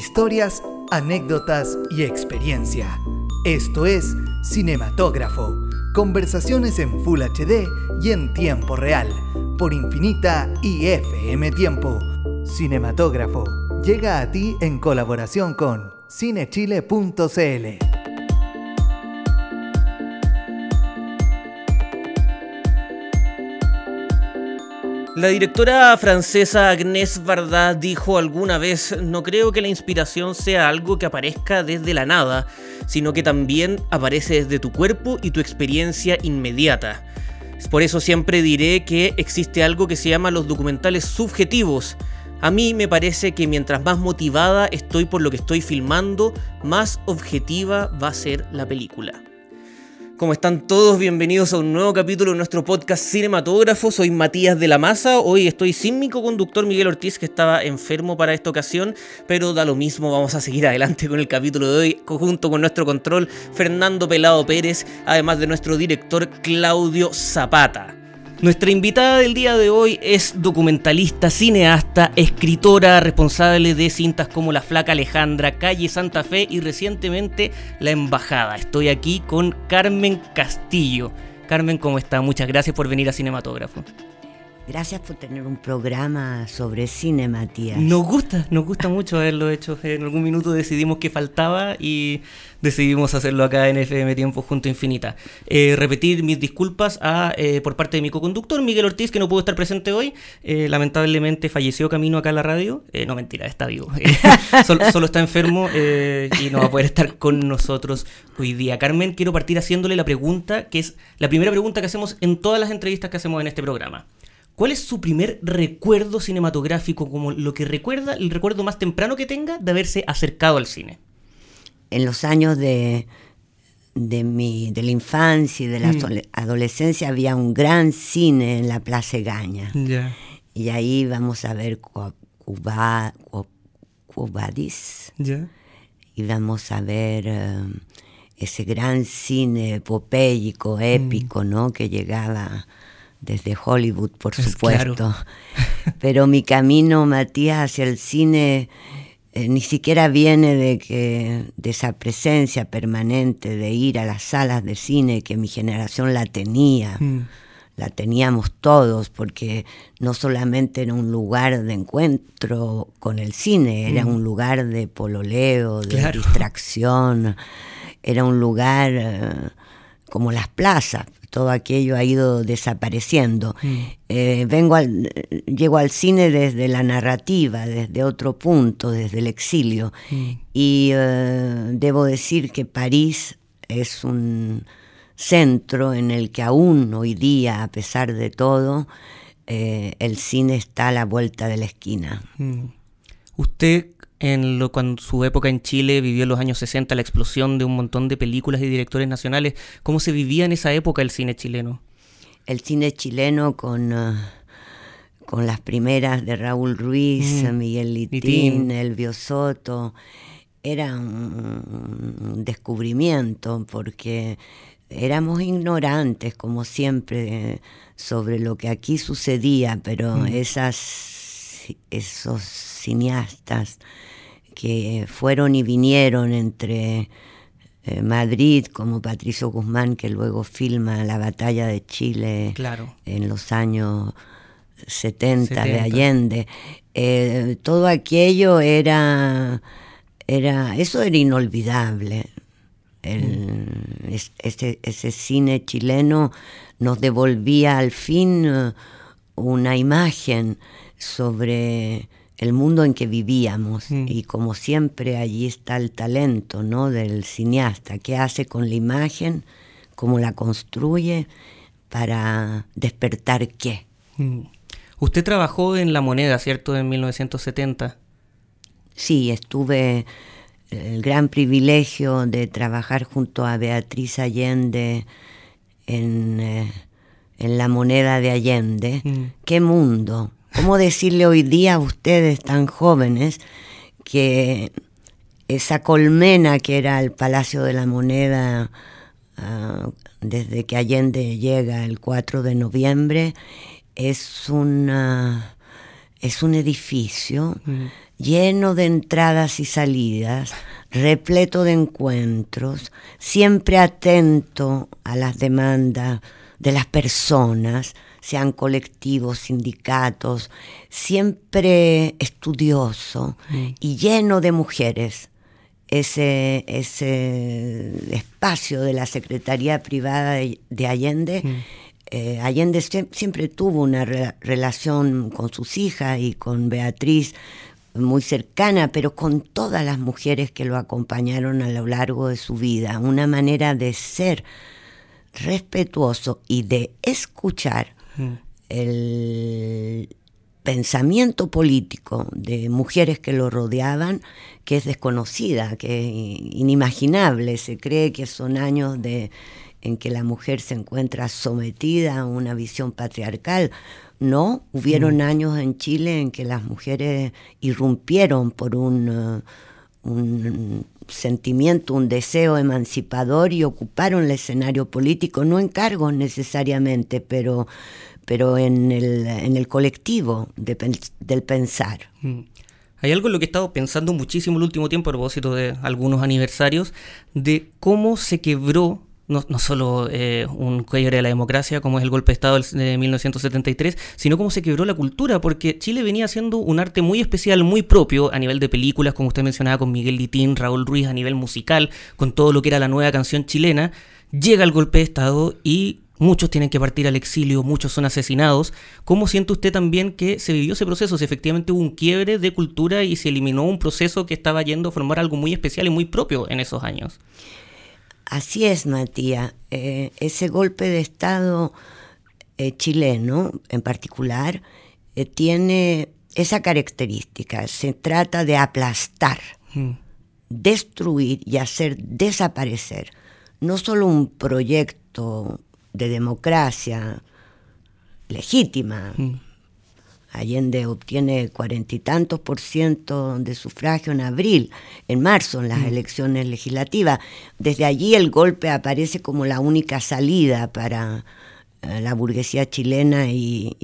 historias, anécdotas y experiencia. Esto es Cinematógrafo, conversaciones en Full HD y en tiempo real, por Infinita y FM Tiempo. Cinematógrafo llega a ti en colaboración con cinechile.cl. La directora francesa Agnès Varda dijo alguna vez, no creo que la inspiración sea algo que aparezca desde la nada, sino que también aparece desde tu cuerpo y tu experiencia inmediata. Por eso siempre diré que existe algo que se llama los documentales subjetivos. A mí me parece que mientras más motivada estoy por lo que estoy filmando, más objetiva va a ser la película. ¿Cómo están todos? Bienvenidos a un nuevo capítulo de nuestro podcast Cinematógrafo. Soy Matías de la Maza. Hoy estoy sin mi co-conductor Miguel Ortiz, que estaba enfermo para esta ocasión, pero da lo mismo. Vamos a seguir adelante con el capítulo de hoy, junto con nuestro control Fernando Pelado Pérez, además de nuestro director Claudio Zapata. Nuestra invitada del día de hoy es documentalista, cineasta, escritora, responsable de cintas como La Flaca Alejandra, Calle Santa Fe y recientemente La Embajada. Estoy aquí con Carmen Castillo. Carmen, ¿cómo está? Muchas gracias por venir a Cinematógrafo. Gracias por tener un programa sobre cine, Matías. Nos gusta, nos gusta mucho haberlo hecho. En algún minuto decidimos que faltaba y decidimos hacerlo acá en FM Tiempo junto a Infinita. Eh, repetir mis disculpas a, eh, por parte de mi co-conductor, Miguel Ortiz, que no pudo estar presente hoy. Eh, lamentablemente falleció camino acá a la radio. no, mentira, está vivo. solo, solo, está enfermo y no va a poder estar con nosotros hoy día. Carmen, quiero partir haciéndole la pregunta, que es la primera pregunta que hacemos en todas las entrevistas que hacemos en este programa. ¿Cuál es su primer recuerdo cinematográfico, como lo que recuerda, el recuerdo más temprano que tenga de haberse acercado al cine? En los años de, de, mi, de la infancia y de la mm. adolescencia había un gran cine en la Plaza Gaña. Y ahí vamos a ver Cuba, Cubadis. Y vamos a ver eh, ese gran cine epopélico, épico, mm. ¿no? Que llegaba desde Hollywood, por pues supuesto. Pero mi camino, Matías, hacia el cine eh, ni siquiera viene de que de esa presencia permanente de ir a las salas de cine que mi generación la tenía. Mm. La teníamos todos porque no solamente era un lugar de encuentro con el cine, era mm. un lugar de pololeo, de distracción, era un lugar eh, como las plazas, todo aquello ha ido desapareciendo. Mm. Eh, vengo al, llego al cine desde la narrativa, desde otro punto, desde el exilio. Mm. Y eh, debo decir que París es un centro en el que aún hoy día, a pesar de todo, eh, el cine está a la vuelta de la esquina. Mm. Usted en lo, cuando su época en Chile vivió en los años 60 la explosión de un montón de películas y directores nacionales. ¿Cómo se vivía en esa época el cine chileno? El cine chileno con, uh, con las primeras de Raúl Ruiz, mm. Miguel Litín, Elvio Soto, era un, descubrimiento porque éramos ignorantes, como siempre, sobre lo que aquí sucedía, pero mm. esas, esos cineastas que fueron y vinieron entre eh, Madrid, como Patricio Guzmán, que luego filma la batalla de Chile en los años 70, de Allende. Eh, todo aquello era, era, eso era inolvidable. Mm. ese, ese cine chileno nos devolvía al fin uh, una imagen sobre el mundo en que vivíamos mm. y como siempre allí está el talento ¿no? del cineasta, qué hace con la imagen, cómo la construye para despertar qué. Mm. Usted trabajó en La Moneda, ¿cierto? En 1970. Sí, estuve el gran privilegio de trabajar junto a Beatriz Allende en, eh, en La Moneda de Allende. Mm. ¡Qué mundo! ¿Cómo decirle hoy día a ustedes tan jóvenes que esa colmena que era el Palacio de la Moneda ah, desde que Allende llega el 4 de noviembre es una es un edificio lleno de entradas y salidas, repleto de encuentros, siempre atento a las demandas de las personas, sean colectivos, sindicatos, siempre estudioso y lleno de mujeres. Ese, ese espacio de la Secretaría Privada de, Allende, eh, Allende siempre tuvo una relación con sus hijas y con Beatriz muy cercana, pero con todas las mujeres que lo acompañaron a lo largo de su vida, una manera de ser respetuoso y de escuchar mm. el pensamiento político de mujeres que lo rodeaban, que es desconocida, que es inimaginable. Se cree que son años de, en que la mujer se encuentra sometida a una visión patriarcal. No, hubieron mm. años en Chile en que las mujeres irrumpieron por un, uh, un sentimiento, un deseo emancipador y ocuparon el escenario político, no en cargos necesariamente, pero, pero en, el, en el colectivo del pensar. Mm. Hay algo en lo que he estado pensando muchísimo el último tiempo a propósito de algunos aniversarios, de cómo se quebró no, solo eh, un quiebre de la democracia, como es el golpe de Estado de 1973, sino cómo se quebró la cultura, porque Chile venía haciendo un arte muy especial, muy propio a nivel de películas, como usted mencionaba con Miguel Litín, Raúl Ruiz, a nivel musical, con todo lo que era la nueva canción chilena. Llega el golpe de Estado y muchos tienen que partir al exilio, muchos son asesinados. ¿Cómo siente usted también que se vivió ese proceso? Si efectivamente hubo un quiebre de cultura y se eliminó un proceso que estaba yendo a formar algo muy especial y muy propio en esos años. Así es, Matías. Eh, ese golpe de Estado eh, chileno, en particular, eh, tiene esa característica. Se trata de aplastar, mm. destruir y hacer desaparecer no solo un proyecto de democracia legítima, mm. Allende obtiene cuarenta y tantos por ciento de sufragio en abril, en marzo, en las mm. elecciones legislativas. Desde allí el golpe aparece como la única salida para eh, la burguesía chilena y,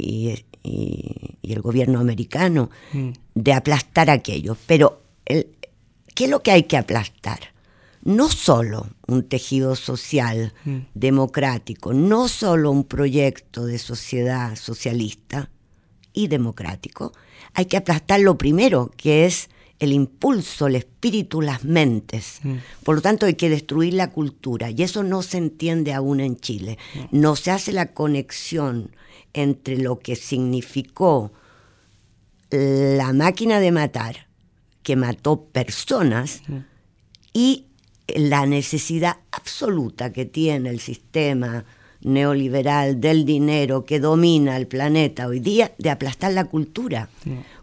el gobierno americano mm. de aplastar aquello. Pero, ¿qué es lo que hay que aplastar? No solo un tejido social mm. democrático, no solo un proyecto de sociedad socialista, y democrático, hay que aplastar lo primero, que es el impulso, el espíritu, las mentes. Mm. Por lo tanto, hay que destruir la cultura y eso no se entiende aún en Chile. No se hace la conexión entre lo que significó la máquina de matar, que mató personas, mm. y la necesidad absoluta que tiene el sistema neoliberal del dinero que domina el planeta hoy día de aplastar la cultura.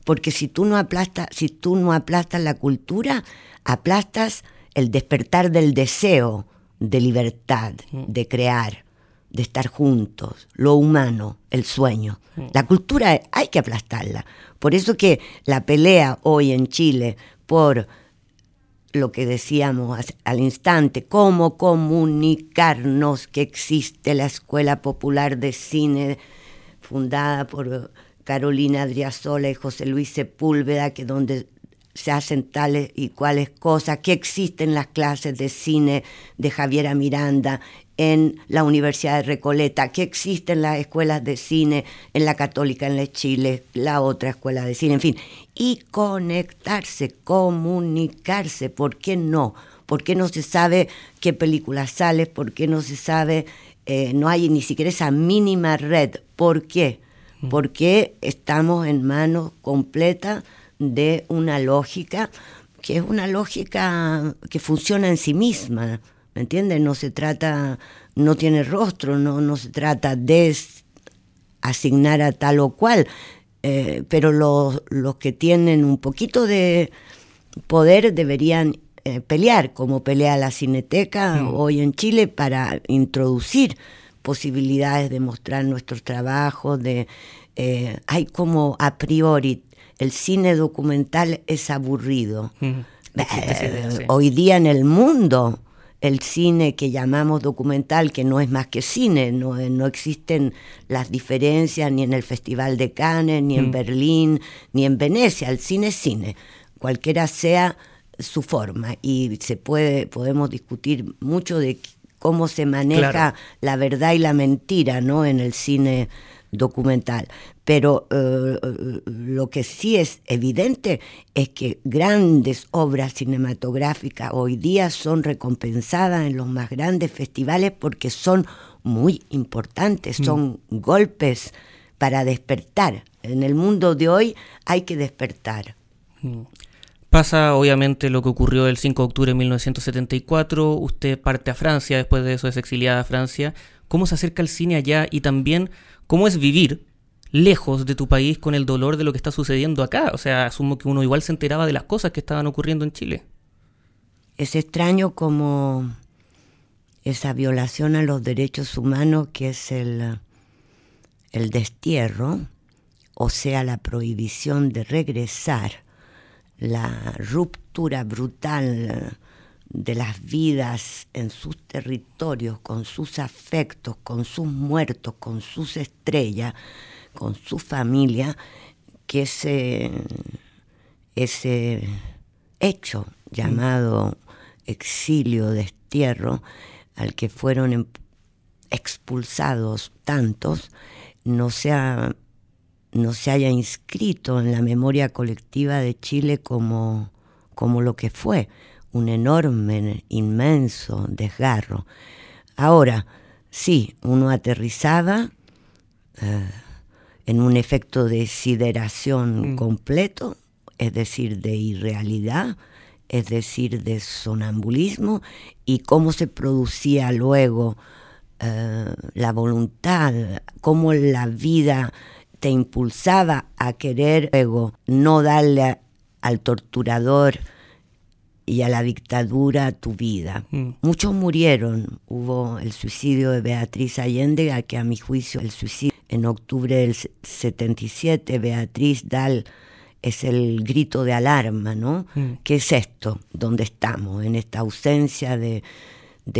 Porque si tú no aplastas, si tú no aplastas la cultura, aplastas el despertar del deseo de libertad, de crear, de estar juntos, lo humano, el sueño. La cultura hay que aplastarla. Por eso que la pelea hoy en Chile por lo que decíamos al instante, cómo comunicarnos que existe la Escuela Popular de Cine fundada por Carolina Adriasola y José Luis Sepúlveda, que donde se hacen tales y cuales cosas, que existen las clases de cine de Javiera Miranda en la Universidad de Recoleta, que existen las escuelas de cine en la Católica en la Chile, la otra escuela de cine, en fin, y conectarse, comunicarse, ¿por qué no? ¿Por qué no se sabe qué película sale? ¿Por qué no se sabe, eh, no hay ni siquiera esa mínima red? ¿Por qué? Mm. Porque estamos en manos completas de una lógica que es una lógica que funciona en sí misma, ¿me entiendes? No se trata, no tiene rostro, no, no se trata de asignar a tal o cual, eh, pero los, los, que tienen un poquito de poder deberían eh, pelear, como pelea la Cineteca mm. hoy en Chile, para introducir posibilidades de mostrar nuestros trabajos, de, eh, hay como a priori el cine documental es aburrido. Hoy día en el mundo el cine que llamamos documental, que no es más que cine, no, no existen las diferencias ni en el Festival de Cannes, ni en mm. Berlín, ni en Venecia, el cine es cine, cualquiera sea su forma. Y se puede podemos discutir mucho de cómo se maneja la verdad y la mentira no en el cine documental pero eh, lo que sí es evidente es que grandes obras cinematográficas hoy día son recompensadas en los más grandes festivales porque son muy importantes, mm. son golpes para despertar. En el mundo de hoy hay que despertar. Mm. Pasa obviamente lo que ocurrió el 5 de octubre de 1974, usted parte a Francia, después de eso es exiliada a Francia. ¿Cómo se acerca el cine allá y también cómo es vivir lejos de tu país con el dolor de lo que está sucediendo acá. O sea, asumo que uno igual se enteraba de las cosas que estaban ocurriendo en Chile. Es extraño como esa violación a los derechos humanos que es el, el destierro, o sea, la prohibición de regresar, la ruptura brutal de las vidas en sus territorios, con sus afectos, con sus muertos, con sus estrellas, con su familia que ese, ese hecho llamado exilio, destierro, al que fueron em, expulsados tantos, no no se haya inscrito en la memoria colectiva de Chile como, como lo que fue, un enorme, inmenso desgarro. Ahora, sí, uno aterrizaba, eh, en un efecto de sideración mm. completo, es decir, de irrealidad, es decir, de sonambulismo, y cómo se producía luego eh, la voluntad, cómo la vida te impulsaba a querer luego no darle al torturador y a la dictadura tu vida. Mm. Muchos murieron. Hubo el suicidio de Beatriz Allende, a que a mi juicio el suicidio en octubre del 77, Beatriz Dal es el grito de alarma, ¿no? Mm. ¿Qué es esto? ¿Dónde estamos? En esta ausencia de,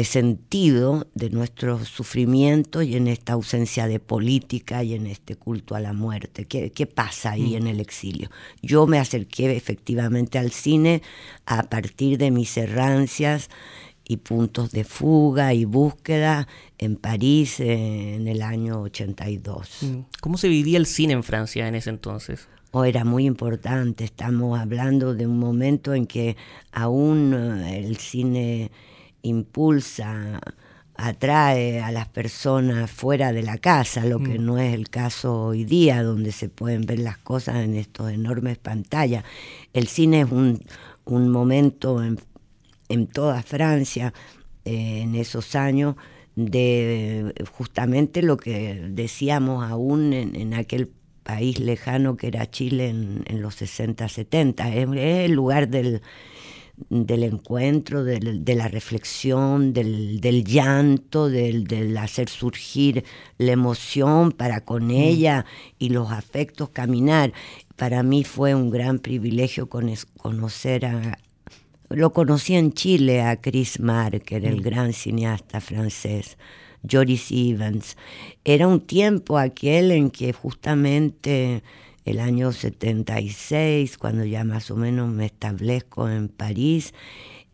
sentido de nuestro sufrimiento y en esta ausencia de política y en este culto a la muerte. ¿Qué, pasa ahí mm. en el exilio? Yo me acerqué efectivamente al cine a partir de mis errancias y puntos de fuga y búsqueda en París en el año 82. Mm. ¿Cómo se vivía el cine en Francia en ese entonces? Oh, era muy importante, estamos hablando de un momento en que aún eh, el cine impulsa, atrae a las personas fuera de la casa, lo que mm. no es el caso hoy día, donde se pueden ver las cosas en estos enormes pantallas. El cine es un, un momento en en toda Francia eh, en esos años de justamente lo que decíamos aún en, aquel país lejano que era Chile en, los 60, 70. Es, el lugar del, del encuentro, de la reflexión, del, llanto, del, hacer surgir la emoción para con mm. ella y los afectos caminar. Para mí fue un gran privilegio conocer a, lo conocí en Chile a Chris Marker, el mm. gran cineasta francés, Joris Evans. Era un tiempo aquel en que justamente el año 76, cuando ya más o menos me establezco en París,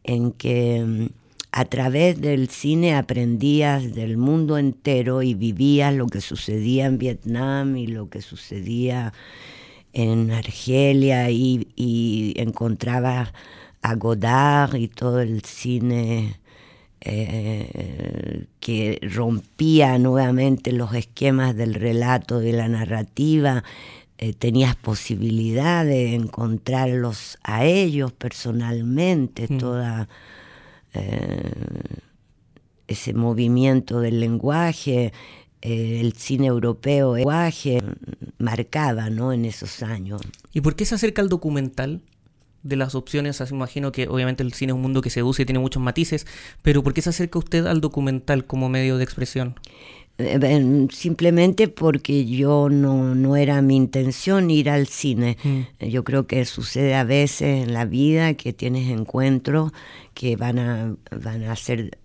en que mm, a través del cine aprendías del mundo entero y vivías lo que sucedía en Vietnam y lo que sucedía en Argelia y, encontrabas a Godard y todo el cine eh, que rompía nuevamente los esquemas del relato, de la narrativa, eh, tenías posibilidad de encontrarlos a ellos personalmente, mm. toda eh, ese movimiento del lenguaje, el cine europeo, el lenguaje marcaba ¿no? en esos años. ¿Y por qué se acerca al documental? de las opciones, así imagino que obviamente el cine es un mundo que seduce y tiene muchos matices, pero ¿por qué se acerca usted al documental como medio de expresión? Eh, simplemente porque yo no, no, era mi intención ir al cine. Mm. Yo creo que sucede a veces en la vida que tienes encuentros que van a, van a hacer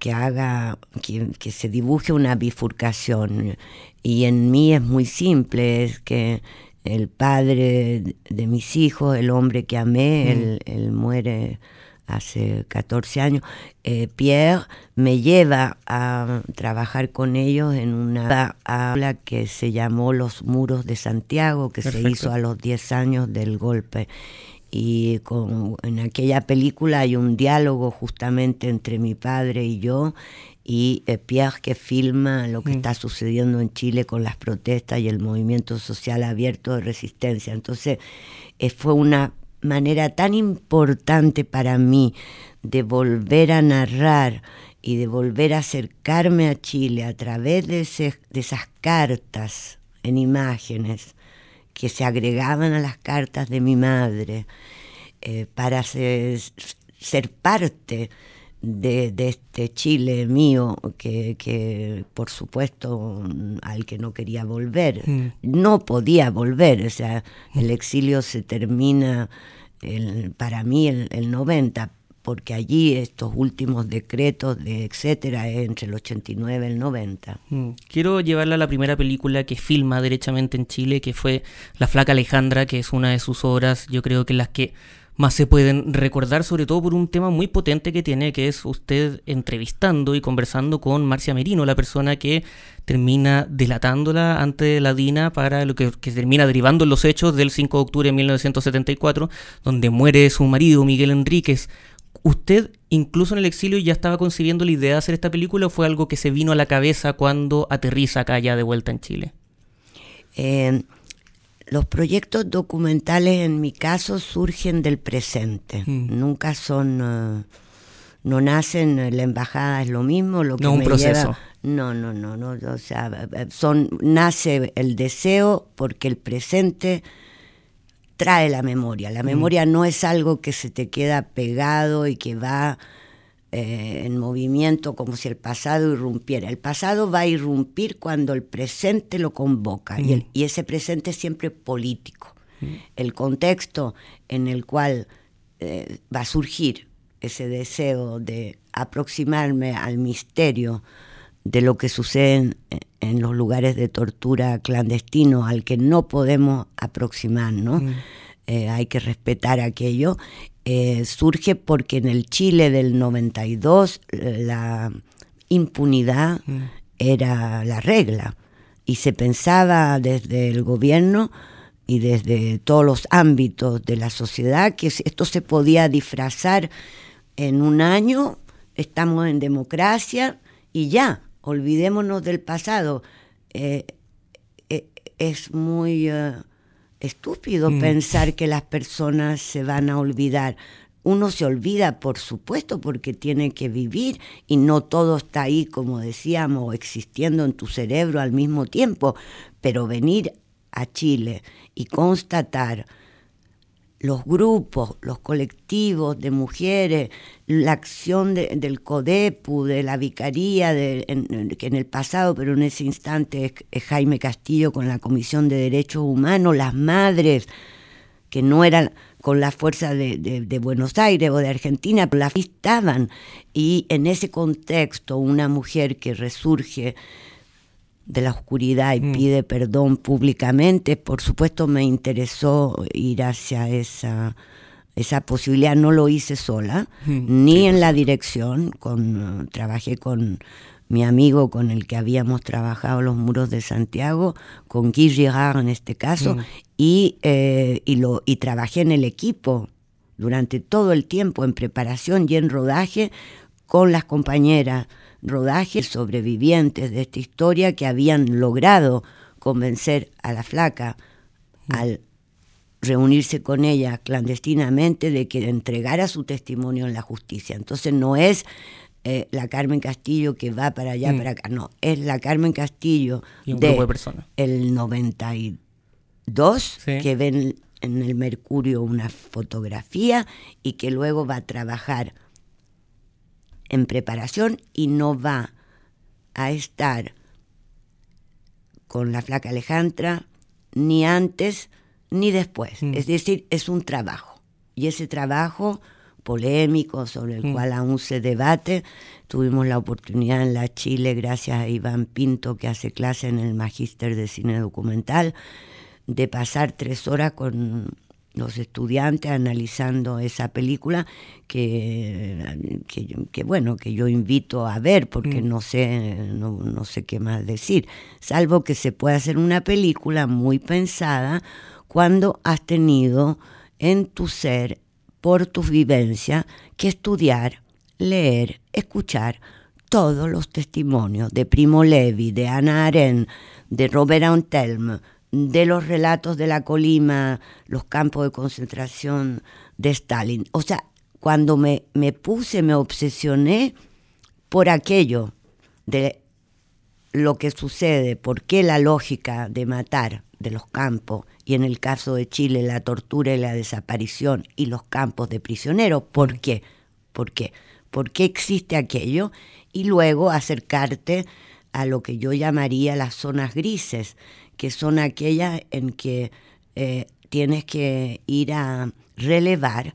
que haga, que, que, se dibuje una bifurcación. Y en mí es muy simple, es que el padre de mis hijos, el hombre que amé, mm. él, él muere hace 14 años, eh, Pierre me lleva a trabajar con ellos en una aula que se llamó Los Muros de Santiago, que se hizo a los 10 años del golpe. Y con, en aquella película hay un diálogo justamente entre mi padre y yo, y eh, Pierre que filma lo que está sucediendo en Chile con las protestas y el movimiento social abierto de resistencia. Entonces eh, fue una manera tan importante para mí de volver a narrar y de volver a acercarme a Chile a través de, esas cartas en imágenes que se agregaban a las cartas de mi madre eh, para ser, parte de, este Chile mío que, por supuesto al que no quería volver. Mm. No podía volver, o sea, el exilio se termina para mí el, el 90, porque allí estos últimos decretos de etcétera entre el 89 y el 90. Mm. Quiero llevarla a la primera película que filma derechamente en Chile, que fue La Flaca Alejandra, que es una de sus obras, yo creo que las que más se pueden recordar, sobre todo por un tema muy potente que tiene, que es usted entrevistando y conversando con Marcia Merino, la persona que termina delatándola ante la DINA para lo que, termina derivando los hechos del 5 de octubre de 1974, donde muere su marido, Miguel Enríquez. ¿Usted, incluso en el exilio, ya estaba concibiendo la idea de hacer esta película o fue algo que se vino a la cabeza cuando aterriza acá ya de vuelta en Chile? Eh, los proyectos documentales en mi caso surgen del presente, mm. nunca son, uh, no nacen, la embajada es lo mismo, lo que no un proceso. no, no, no, no, o sea, son, nace el deseo porque el presente trae la memoria. La mm. memoria no es algo que se te queda pegado y que va eh, en movimiento como si el pasado irrumpiera. El pasado va a irrumpir cuando el presente lo convoca y, mm. ese presente es siempre político. Mm. El contexto en el cual eh, va a surgir ese deseo de aproximarme al misterio de lo que sucede en, los lugares de tortura clandestino al que no podemos aproximar, ¿no? Mm. Eh, hay que respetar aquello eh, surge porque en el Chile del 92 eh, la impunidad mm. era la regla y se pensaba desde el gobierno y desde todos los ámbitos de la sociedad que esto se podía disfrazar en un año, estamos en democracia y ya, olvidémonos del pasado. Eh, es muy estúpido mm. pensar que las personas se van a olvidar. Uno se olvida, por supuesto, porque tiene que vivir y no todo está ahí, como decíamos, existiendo en tu cerebro al mismo tiempo. Pero venir a Chile y constatar los grupos, los colectivos de mujeres, la acción del CODEPU, de la Vicaría, que en el pasado, pero en ese instante es, Jaime Castillo con la Comisión de Derechos Humanos, las madres, que no eran con la fuerza de, Buenos Aires o de Argentina, pero la estaban. Y en ese contexto, una mujer que resurge de la oscuridad y mm. pide perdón públicamente, por supuesto me interesó ir hacia esa, esa posibilidad. No lo hice sola, mm, ni en la dirección, con, trabajé con mi amigo con el que habíamos trabajado los muros de Santiago, con Guy Girard en este caso, mm. y, eh, y, lo, y trabajé en el equipo durante todo el tiempo en preparación y en rodaje con las compañeras rodajes sobrevivientes de esta historia que habían logrado convencer a la flaca mm. al reunirse con ella clandestinamente de que entregara su testimonio en la justicia. Entonces no es eh, la Carmen Castillo que va para allá, mm. para acá, no, es la Carmen Castillo de, el 92 que ven en el Mercurio una fotografía y que luego va a trabajar en preparación y no va a estar con la flaca Alejandra, ni antes ni después. Mm. Es decir, es un trabajo. Y ese trabajo polémico sobre el mm. cual aún se debate, tuvimos la oportunidad en la Chile, gracias a Iván Pinto, que hace clase en el Magíster de Cine Documental, de pasar tres horas con los estudiantes analizando esa película que, que, bueno que yo invito a ver porque mm. no sé no, no, sé qué más decir salvo que se puede hacer una película muy pensada cuando has tenido en tu ser por tu vivencia que estudiar leer escuchar todos los testimonios de Primo Levi de Ana Arendt de Robert Antelme de los relatos de la Colima, los campos de concentración de Stalin. O sea, cuando me, me puse, me obsesioné por aquello de lo que sucede, por qué la lógica de matar de los campos, y en el caso de Chile la tortura y la desaparición y los campos de prisioneros, ¿por qué? ¿Por qué? ¿Por qué existe aquello? Y luego acercarte a lo que yo llamaría las zonas grises, que son aquellas en que eh, tienes que ir a relevar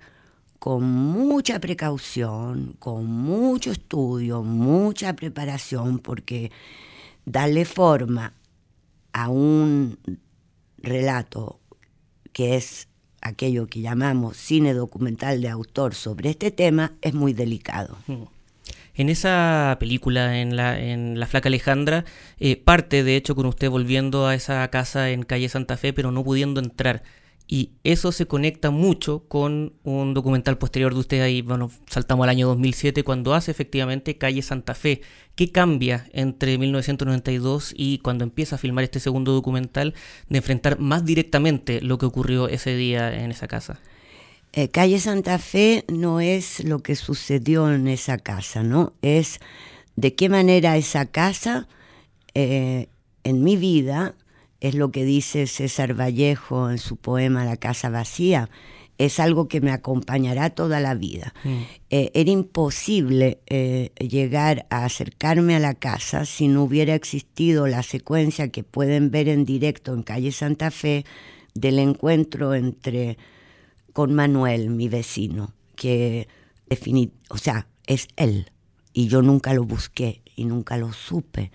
con mucha precaución, con mucho estudio, mucha preparación, porque darle forma a un relato que es aquello que llamamos cine documental de autor sobre este tema es muy delicado. Mm. En esa película, en la, Flaca Alejandra, eh, parte de hecho con usted volviendo a esa casa en calle Santa Fe, pero no pudiendo entrar. Y eso se conecta mucho con un documental posterior de usted ahí, bueno, saltamos al año 2007, cuando hace efectivamente Calle Santa Fe. ¿Qué cambia entre 1992 y cuando empieza a filmar este segundo documental de enfrentar más directamente lo que ocurrió ese día en esa casa? Eh, calle Santa Fe no es lo que sucedió en esa casa, ¿no? Es de qué manera esa casa eh, en mi vida, es lo que dice César Vallejo en su poema La casa vacía, es algo que me acompañará toda la vida. Mm. Eh, era imposible llegar a acercarme a la casa si no hubiera existido la secuencia que pueden ver en directo en calle Santa Fe del encuentro entre con Manuel, mi vecino, que o sea, es él. Y yo nunca lo busqué y nunca lo supe.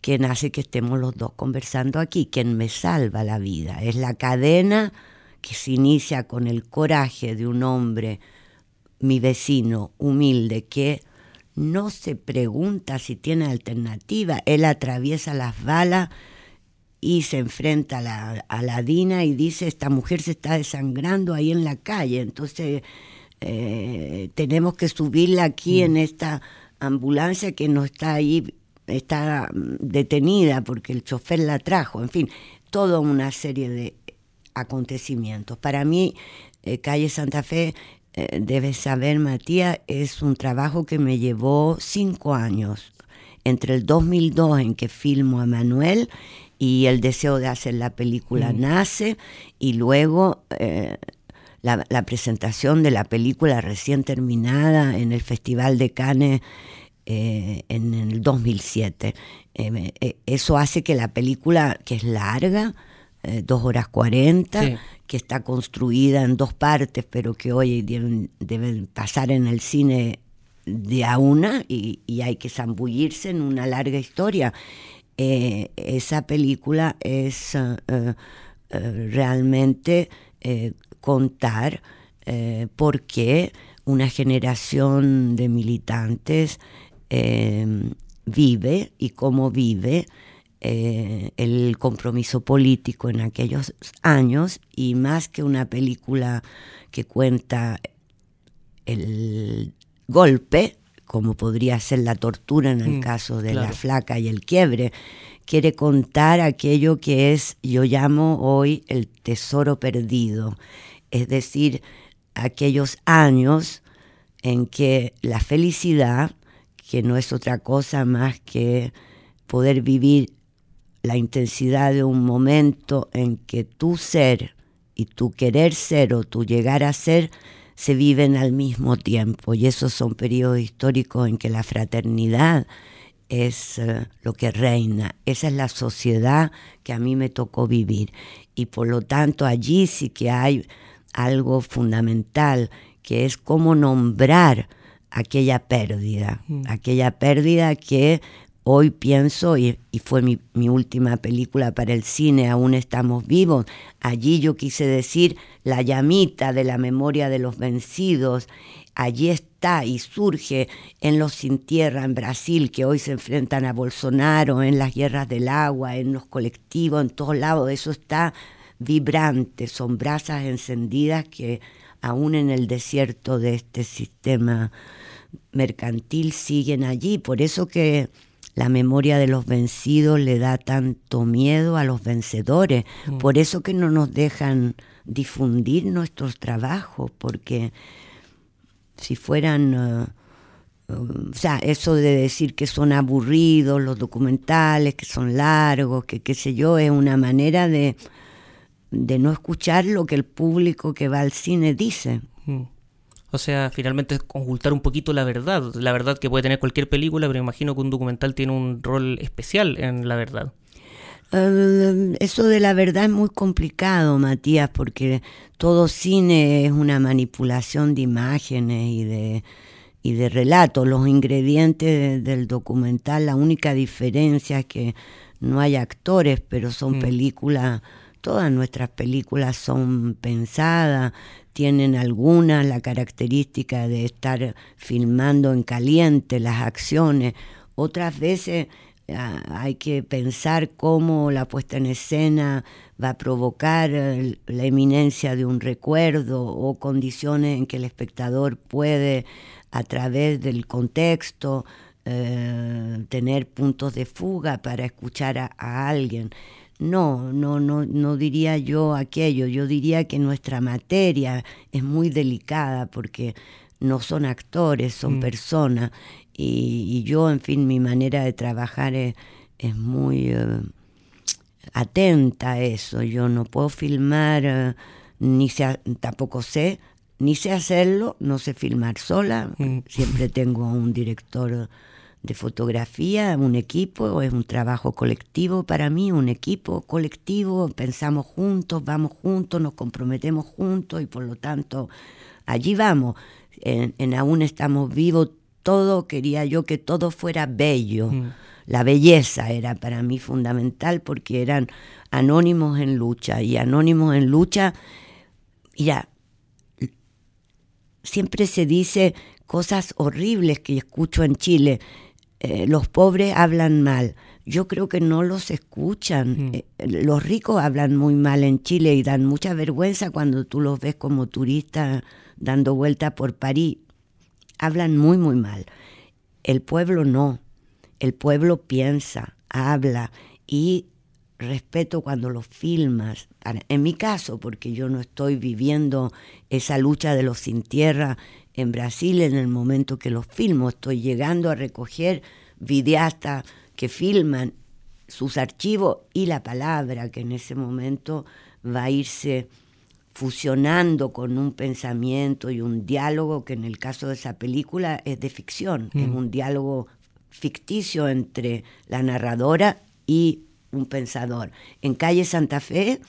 Quien hace que estemos los dos conversando aquí, quien me salva la vida. Es la cadena que se inicia con el coraje de un hombre, mi vecino, humilde, que no se pregunta si tiene alternativa. Él atraviesa las balas y se enfrenta a la, a la Dina y dice, esta mujer se está desangrando ahí en la calle, entonces eh, tenemos que subirla aquí mm. en esta ambulancia que no está ahí, está mm, detenida porque el chofer la trajo, en fin, toda una serie de acontecimientos. Para mí, eh, Calle Santa Fe, eh, debes saber, Matías, es un trabajo que me llevó cinco años, entre el 2002 en que filmo a Manuel y el deseo de hacer la película mm. nace y luego eh, la, presentación de la película recién terminada en el Festival de Cannes eh, en, el 2007. Eh, eso hace que la película, que es larga, dos horas cuarenta, que está construida en dos partes, pero que hoy deben, pasar en el cine de a una y, y hay que zambullirse en una larga historia. Eh, esa película es eh, eh, realmente contar por qué una generación de militantes vive y cómo vive el compromiso político en aquellos años y más que una película que cuenta el golpe, como podría ser la tortura en el mm, caso de la flaca y el quiebre, quiere contar aquello que es, yo llamo hoy el tesoro perdido, es decir, aquellos años en que la felicidad, que no es otra cosa más que poder vivir la intensidad de un momento en que tu ser y tu querer ser o tu llegar a ser se viven al mismo tiempo y esos son periodos históricos en que la fraternidad es eh, lo que reina, esa es la sociedad que a mí me tocó vivir. Y por lo tanto allí sí que hay algo fundamental, que es cómo nombrar aquella pérdida, mm. aquella pérdida que hoy pienso, y, fue mi, última película para el cine, Aún estamos vivos, allí yo quise decir la llamita de la memoria de los vencidos, allí está y surge en los sin tierra en Brasil, que hoy se enfrentan a Bolsonaro, en las guerras del agua, en los colectivos, en todos lados, eso está vibrante, son brasas encendidas que aún en el desierto de este sistema mercantil siguen allí. Por eso que la memoria de los vencidos le da tanto miedo a los vencedores. Mm. Por eso que no nos dejan difundir nuestros trabajos, porque si fueran... Uh, uh, o sea, eso de decir que son aburridos los documentales, que son largos, que qué sé yo, es una manera de, de no escuchar lo que el público que va al cine dice. Mm. O sea, finalmente es conjuntar un poquito la verdad, la verdad que puede tener cualquier película, pero imagino que un documental tiene un rol especial en la verdad. Eh, eso de la verdad es muy complicado, Matías, porque todo cine es una manipulación de imágenes y de, y de relatos. Los ingredientes del documental, la única diferencia es que no hay actores, pero son mm. películas todas nuestras películas son pensadas, tienen algunas la característica de estar filmando en caliente las acciones, otras veces ah, hay que pensar cómo la puesta en escena va a provocar eh, la eminencia de un recuerdo o condiciones en que el espectador puede a través del contexto eh, tener puntos de fuga para escuchar a alguien. No, no, no, no diría yo aquello. Yo diría que nuestra materia es muy delicada porque no son actores, son mm. personas. Y, yo, en fin, mi manera de trabajar es, muy eh, atenta a eso. Yo no puedo filmar, eh, ni tampoco sé, ni sé hacerlo, no sé filmar sola. Mm. Siempre tengo un director de fotografía, un equipo, es un trabajo colectivo para mí, un equipo colectivo, pensamos juntos, vamos juntos, nos comprometemos juntos y por lo tanto allí vamos. En, Aún estamos vivos, todo quería yo que todo fuera bello. Mm. La belleza era para mí fundamental porque eran anónimos en lucha y anónimos en lucha, ya siempre se dice cosas horribles que escucho en Chile. Eh, los pobres hablan mal. Yo creo que no los escuchan. Mm. Eh, los ricos hablan muy mal en Chile y dan mucha vergüenza cuando tú los ves como turistas dando vuelta por París. Hablan muy, muy mal. El pueblo no. El pueblo piensa, habla y respeto cuando los filmas. En mi caso, porque yo no estoy viviendo esa lucha de los sin tierra en Brasil en el momento que los filmo. Estoy llegando a recoger videastas que filman sus archivos y la palabra que en ese momento va a irse fusionando con un pensamiento y un diálogo que en el caso de esa película es de ficción, es mm. un diálogo ficticio entre la narradora y un pensador. En Calle Santa Fe,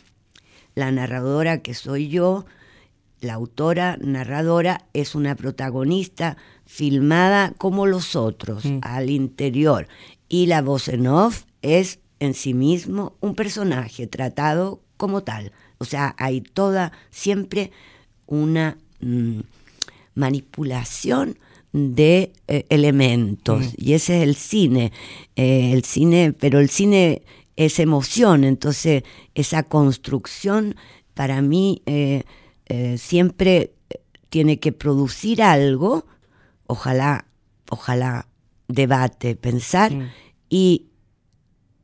la narradora que soy yo, la autora narradora es una protagonista filmada como los otros, mm. al interior. Y la voz en off es en sí mismo un personaje tratado como tal. O sea, hay toda, siempre una mm, manipulación de eh, elementos. Mm. Y ese es el cine. Eh, el cine, pero el cine es emoción, entonces esa construcción para mí eh, eh, siempre tiene que producir algo, ojalá, ojalá debate, pensar y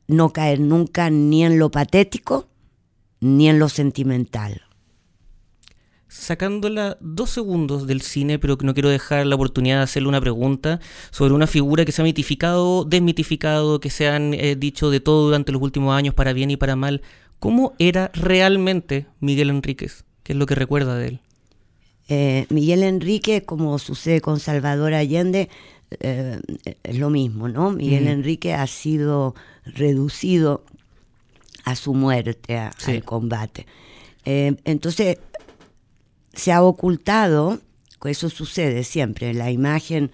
no caer nunca ni en lo patético ni en lo sentimental. Sacándola dos segundos del cine, pero que no quiero dejar la oportunidad de hacerle una pregunta sobre una figura que se ha mitificado, desmitificado, que se han eh, dicho de todo durante los últimos años, para bien y para mal. ¿Cómo era realmente Miguel Enríquez? ¿Qué es lo que recuerda de él? Eh, Miguel Enrique, como sucede con Salvador Allende, eh, es lo mismo, ¿no? Miguel Enrique ha sido reducido a su muerte, al combate. Eh, entonces, se ha ocultado, eso sucede siempre, la imagen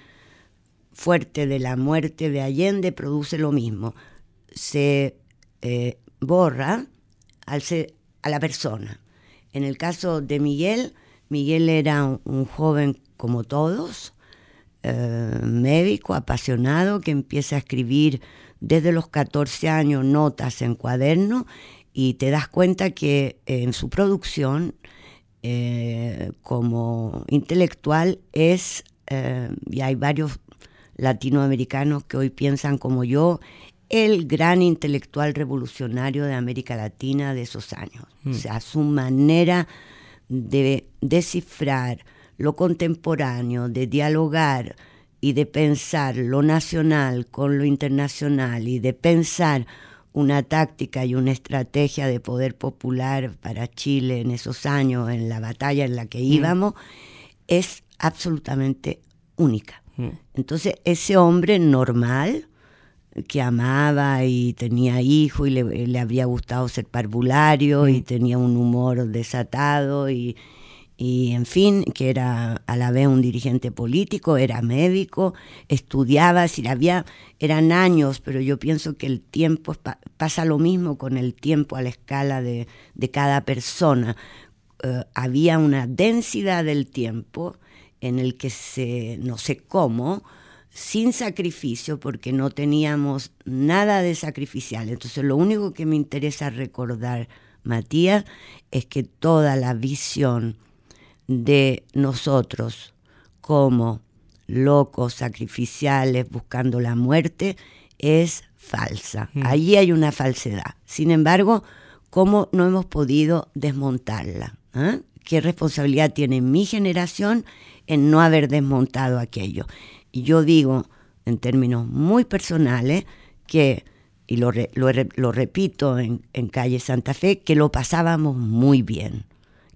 fuerte de la muerte de Allende produce lo mismo, se borra al a la persona. En el caso de Miguel, Miguel era un, joven como todos, eh, médico, apasionado, que empieza a escribir desde los 14 años notas en cuaderno y te das cuenta que en su producción eh, como intelectual es, eh, y hay varios latinoamericanos que hoy piensan como yo, el gran intelectual revolucionario de América Latina de esos años. O mm. sea, su manera de descifrar lo contemporáneo, de dialogar y de pensar lo nacional con lo internacional y de pensar una táctica y una estrategia de poder popular para Chile en esos años, en la batalla en la que mm. íbamos, es absolutamente única. Mm. Entonces, ese hombre normal, que amaba y tenía hijos y le, habría gustado ser parvulario y mm. tenía un humor desatado y, y en fin, que era a la vez un dirigente político, era médico, estudiaba, si había, eran años, pero yo pienso que el tiempo pasa lo mismo con el tiempo a la escala de, cada persona. Eh, había una densidad del tiempo en el que se, no sé cómo, sin sacrificio, porque no teníamos nada de sacrificial. Entonces lo único que me interesa recordar, Matías, es que toda la visión, de nosotros como locos, sacrificiales, buscando la muerte, es falsa. Mm. Allí hay una falsedad. Sin embargo, ¿cómo no hemos podido desmontarla? ¿Ah? ¿Qué responsabilidad tiene mi generación en no haber desmontado aquello? Y yo digo, en términos muy personales, que, y lo, lo, repito en, en Calle Santa Fe, que lo pasábamos muy bien,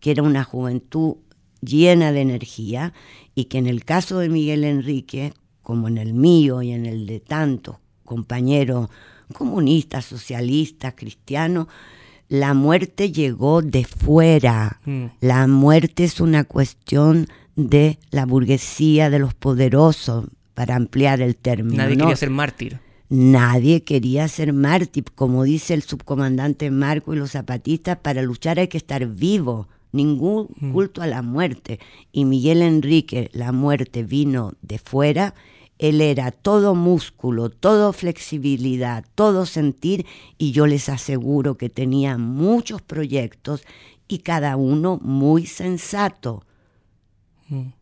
que era una juventud llena de energía y que en el caso de Miguel Enrique, como en el mío y en el de tantos compañeros comunistas, socialistas, cristianos, la muerte llegó de fuera. Mm. La muerte es una cuestión de la burguesía, de los poderosos, para ampliar el término. Nadie quería ser mártir. Nadie quería ser mártir, como dice el subcomandante Marco y los zapatistas, para luchar hay que estar vivo ningún mm. culto a la muerte. Y Miguel Enrique, la muerte vino de fuera, él era todo músculo, todo flexibilidad, todo sentir, y yo les aseguro que tenía muchos proyectos y cada uno muy sensato. Mm.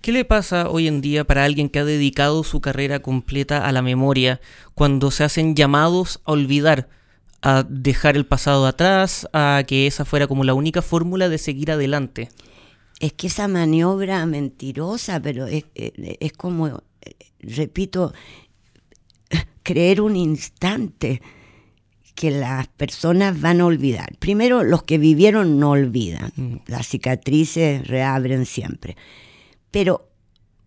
¿Qué le pasa hoy en día para alguien que ha dedicado su carrera completa a la memoria cuando se hacen llamados a olvidar? a dejar el pasado atrás, a que esa fuera como la única fórmula de seguir adelante. Es que esa maniobra mentirosa, pero es, es, como, repito, creer un instante que las personas van a olvidar. Primero, los que vivieron no olvidan, mm. las cicatrices reabren siempre, pero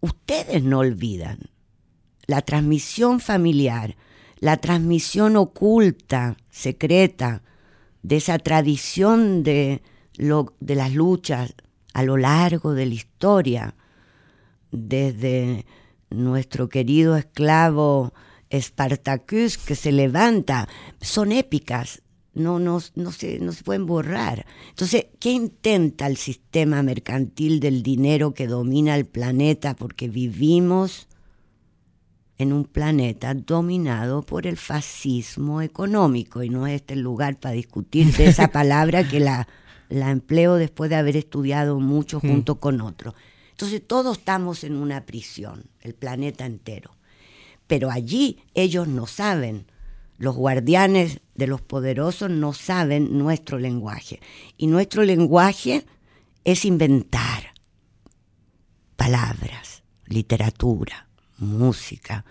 ustedes no olvidan. La transmisión familiar, la transmisión oculta, secreta, de esa tradición de, lo, de las luchas a lo largo de la historia, desde nuestro querido esclavo Spartacus que se levanta, son épicas, no, no, no, se, no se pueden borrar. Entonces, ¿qué intenta el sistema mercantil del dinero que domina el planeta? Porque vivimos en un planeta dominado por el fascismo económico y no es este el lugar para discutir de esa palabra que la, la empleo después de haber estudiado mucho mm. junto con otros. Entonces todos estamos en una prisión, el planeta entero. Pero allí ellos no saben, los guardianes de los poderosos no saben nuestro lenguaje. Y nuestro lenguaje es inventar palabras, literatura, música,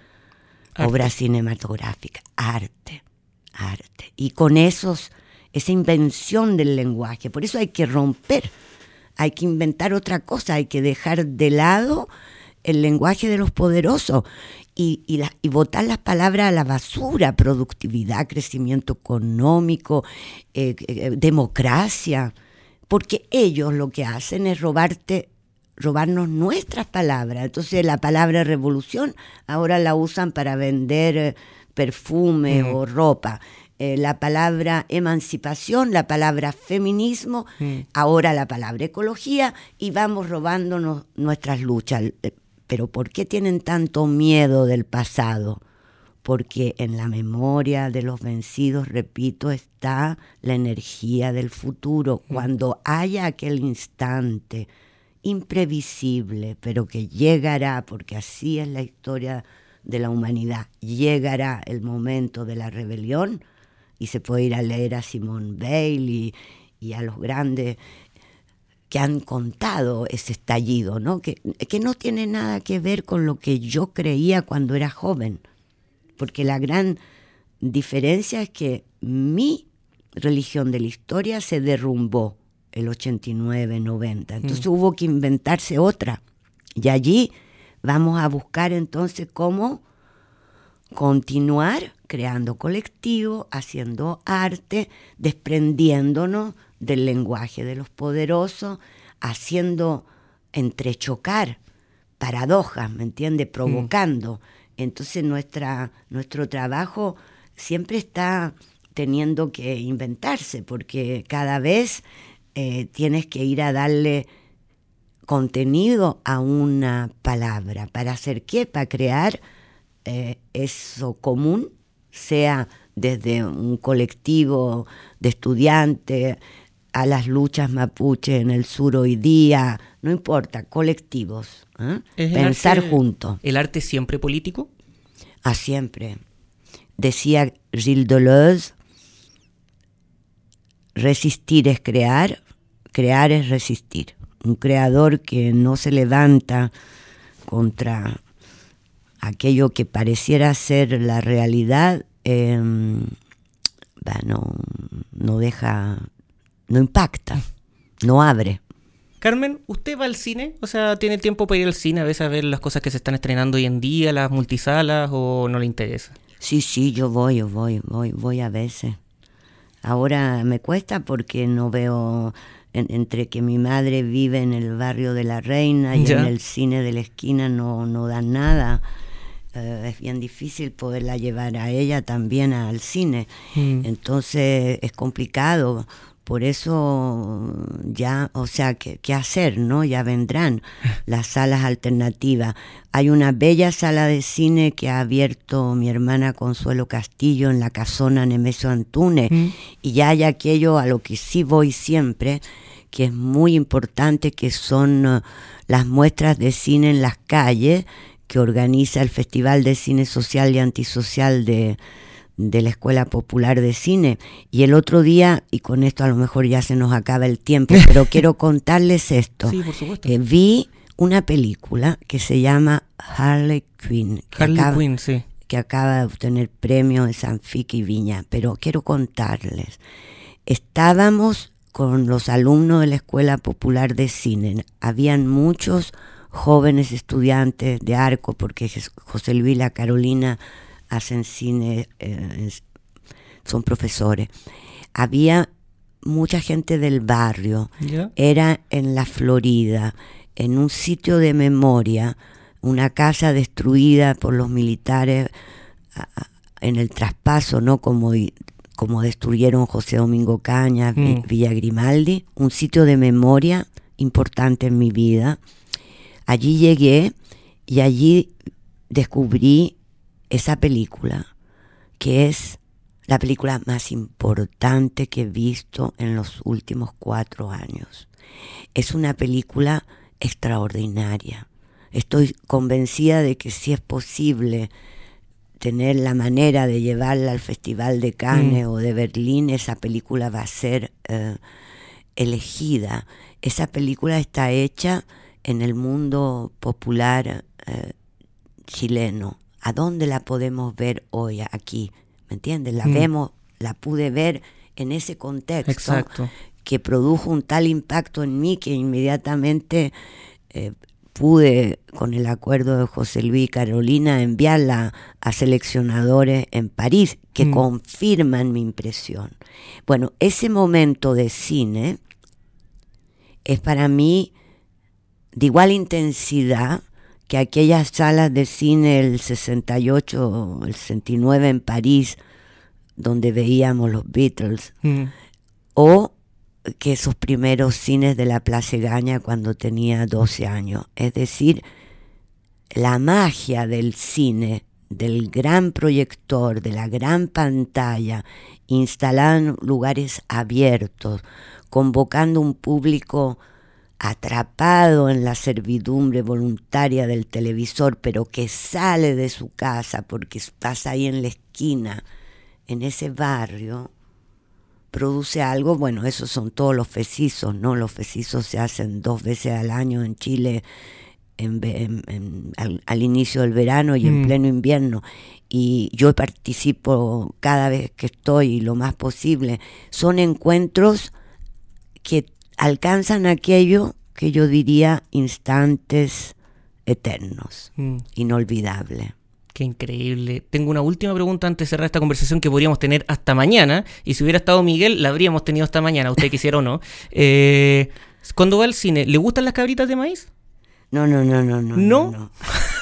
obra cinematográfica, arte, arte. Y con esos, esa invención del lenguaje, por eso hay que romper, hay que inventar otra cosa, hay que dejar de lado el lenguaje de los poderosos y, y, botar las palabras a la basura, productividad, crecimiento económico, eh, eh, democracia, porque ellos lo que hacen es robarte robarnos nuestras palabras. Entonces la palabra revolución ahora la usan para vender eh, perfume mm. o ropa. Eh, la palabra emancipación, la palabra feminismo, mm. ahora la palabra ecología y vamos robándonos nuestras luchas. Pero ¿por qué tienen tanto miedo del pasado? Porque en la memoria de los vencidos, repito, está la energía del futuro. Cuando haya aquel instante imprevisible, pero que llegará, porque así es la historia de la humanidad, llegará el momento de la rebelión y se puede ir a leer a Simone Bale y, a los grandes que han contado ese estallido, ¿no? Que, que no tiene nada que ver con lo que yo creía cuando era joven, porque la gran diferencia es que mi religión de la historia se derrumbó el 89, 90. Entonces mm. hubo que inventarse otra. Y allí vamos a buscar entonces cómo continuar creando colectivo, haciendo arte, desprendiéndonos del lenguaje de los poderosos, haciendo entrechocar paradojas, ¿me entiende? Provocando. Mm. Entonces nuestra, nuestro trabajo siempre está teniendo que inventarse, porque cada vez eh, tienes que ir a darle contenido a una palabra. ¿Para hacer qué? Para crear eh, eso común, sea desde un colectivo de estudiantes a las luchas mapuche en el sur hoy día, no importa, colectivos, ¿eh? pensar juntos. ¿El arte siempre político? Ah, siempre. Decía Gilles Deleuze, resistir es crear, crear es resistir. Un creador que no se levanta contra aquello que pareciera ser la realidad, em, no, deja, no impacta, no abre. Carmen, ¿usted va al cine? O sea, ¿tiene tiempo para ir al cine a veces a ver las cosas que se están estrenando hoy en día, las multisalas, o no le interesa? Sí, sí, yo voy, yo voy, voy, voy a veces. Ahora me cuesta porque no veo entre que mi madre vive en el barrio de la Reina y en el cine de la esquina no, no dan nada. Eh, es bien difícil poderla llevar a ella también al cine. Mm. Entonces es complicado. Por eso ya, o sea, ¿qué, ¿qué, hacer? ¿no? Ya vendrán las salas alternativas. Hay una bella sala de cine que ha abierto mi hermana Consuelo Castillo en la casona Nemesio Antunes. Mm. Y ya hay aquello a lo que sí voy siempre, que es muy importante, que son uh, las muestras de cine en las calles que organiza el Festival de Cine Social y Antisocial de, la Escuela Popular de Cine. Y el otro día, y con esto a lo mejor ya se nos acaba el tiempo, pero quiero contarles esto. Sí, por supuesto. Eh, vi una película que se llama Harley Quinn. Que Harley acaba, Quinn, sí. Que acaba de obtener premio de Sanfique y Viña. Pero quiero contarles. Estábamos con los alumnos de la Escuela Popular de Cine. Habían muchos jóvenes estudiantes de arco, porque José Luis y la Carolina hacen cine, eh, son profesores. Había mucha gente del barrio, era en la Florida, en un sitio de memoria, una casa destruida por los militares en el traspaso, ¿no? Como, como destruyeron José Domingo Caña, mm. Villa Grimaldi, un sitio de memoria importante en mi vida Allí llegué y allí descubrí esa película, que es la película más importante que he visto en los últimos cuatro años. Es una película extraordinaria. Estoy convencida de que si es posible tener la manera de llevarla al Festival de Cannes mm. o de Berlín, esa película va a ser eh, elegida. Esa película está hecha en el mundo popular eh, chileno. ¿A dónde la podemos ver hoy aquí? ¿Me entiendes? La mm. vemos, la pude ver en ese contexto que produjo un tal impacto en mí que inmediatamente eh, pude, con el acuerdo de José Luis y Carolina, enviarla a seleccionadores en París que mm. confirman mi impresión. Bueno, ese momento de cine es para mí de igual intensidad que aquellas salas de cine el 68, el 69 en París, donde veíamos los Beatles, mm. o que esos primeros cines de la Plaza Gaña cuando tenía 12 años. Es decir, la magia del cine, del gran proyector, de la gran pantalla, instalada en lugares abiertos, convocando un público atrapado en la servidumbre voluntaria del televisor, pero que sale de su casa porque pasa ahí en la esquina, en ese barrio, produce algo, bueno, esos son todos los fecizos, ¿no? Los fecizos se hacen dos veces al año en Chile al, inicio del verano y en mm. pleno invierno. Y yo participo cada vez que estoy lo más posible. Son encuentros que alcanzan aquello que yo diría instantes eternos, mm. inolvidable. Qué increíble. Tengo una última pregunta antes de cerrar esta conversación que podríamos tener hasta mañana. Y si hubiera estado Miguel, la habríamos tenido hasta mañana, usted quisiera o no. Eh, cuando va al cine, ¿le gustan las cabritas de maíz? No, no, no, no, no. ¿No?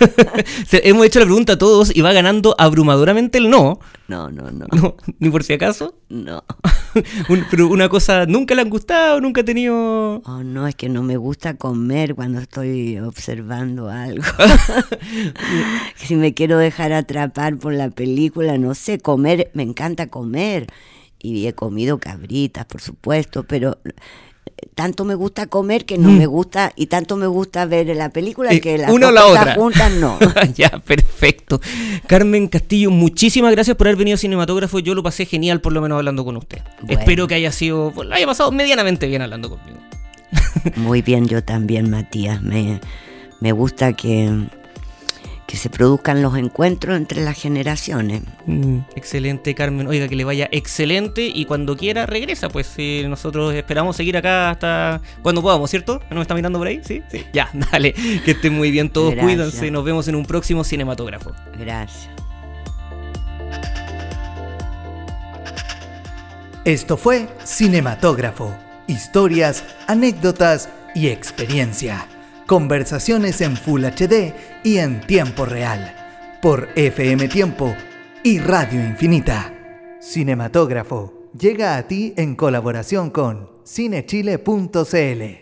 Hemos hecho la pregunta a todos y va ganando abrumadoramente el no. No, no, no. ¿Ni por si acaso? No. pero una cosa, ¿nunca le han gustado? ¿Nunca ha tenido...? Oh, no, es que no me gusta comer cuando estoy observando algo. si me quiero dejar atrapar por la película, no sé, comer, me encanta comer. Y he comido cabritas, por supuesto, pero tanto me gusta comer que no mm. me gusta y tanto me gusta ver la película eh, que las una dos la otra. juntas no. ya, perfecto. Carmen Castillo, muchísimas gracias por haber venido a Cinematógrafo. Yo lo pasé genial por lo menos hablando con usted. Espero que haya sido, lo haya pasado medianamente bien hablando conmigo. Muy bien, yo también, Matías. Me, me gusta que que se produzcan los encuentros entre las generaciones. Mm, excelente, Carmen. Oiga, que le vaya excelente y cuando quiera regresa. Pues si nosotros esperamos seguir acá hasta cuando podamos, ¿cierto? ¿No me está mirando por ahí? Sí, sí. Ya, dale. Que estén muy bien todos. Cuídense. Nos vemos en un próximo cinematógrafo. Gracias. Esto fue Cinematógrafo. Historias, anécdotas y experiencia. Conversaciones en Full HD y en tiempo real. Por FM Tiempo y Radio Infinita. Cinematógrafo llega a ti en colaboración con cinechile.cl.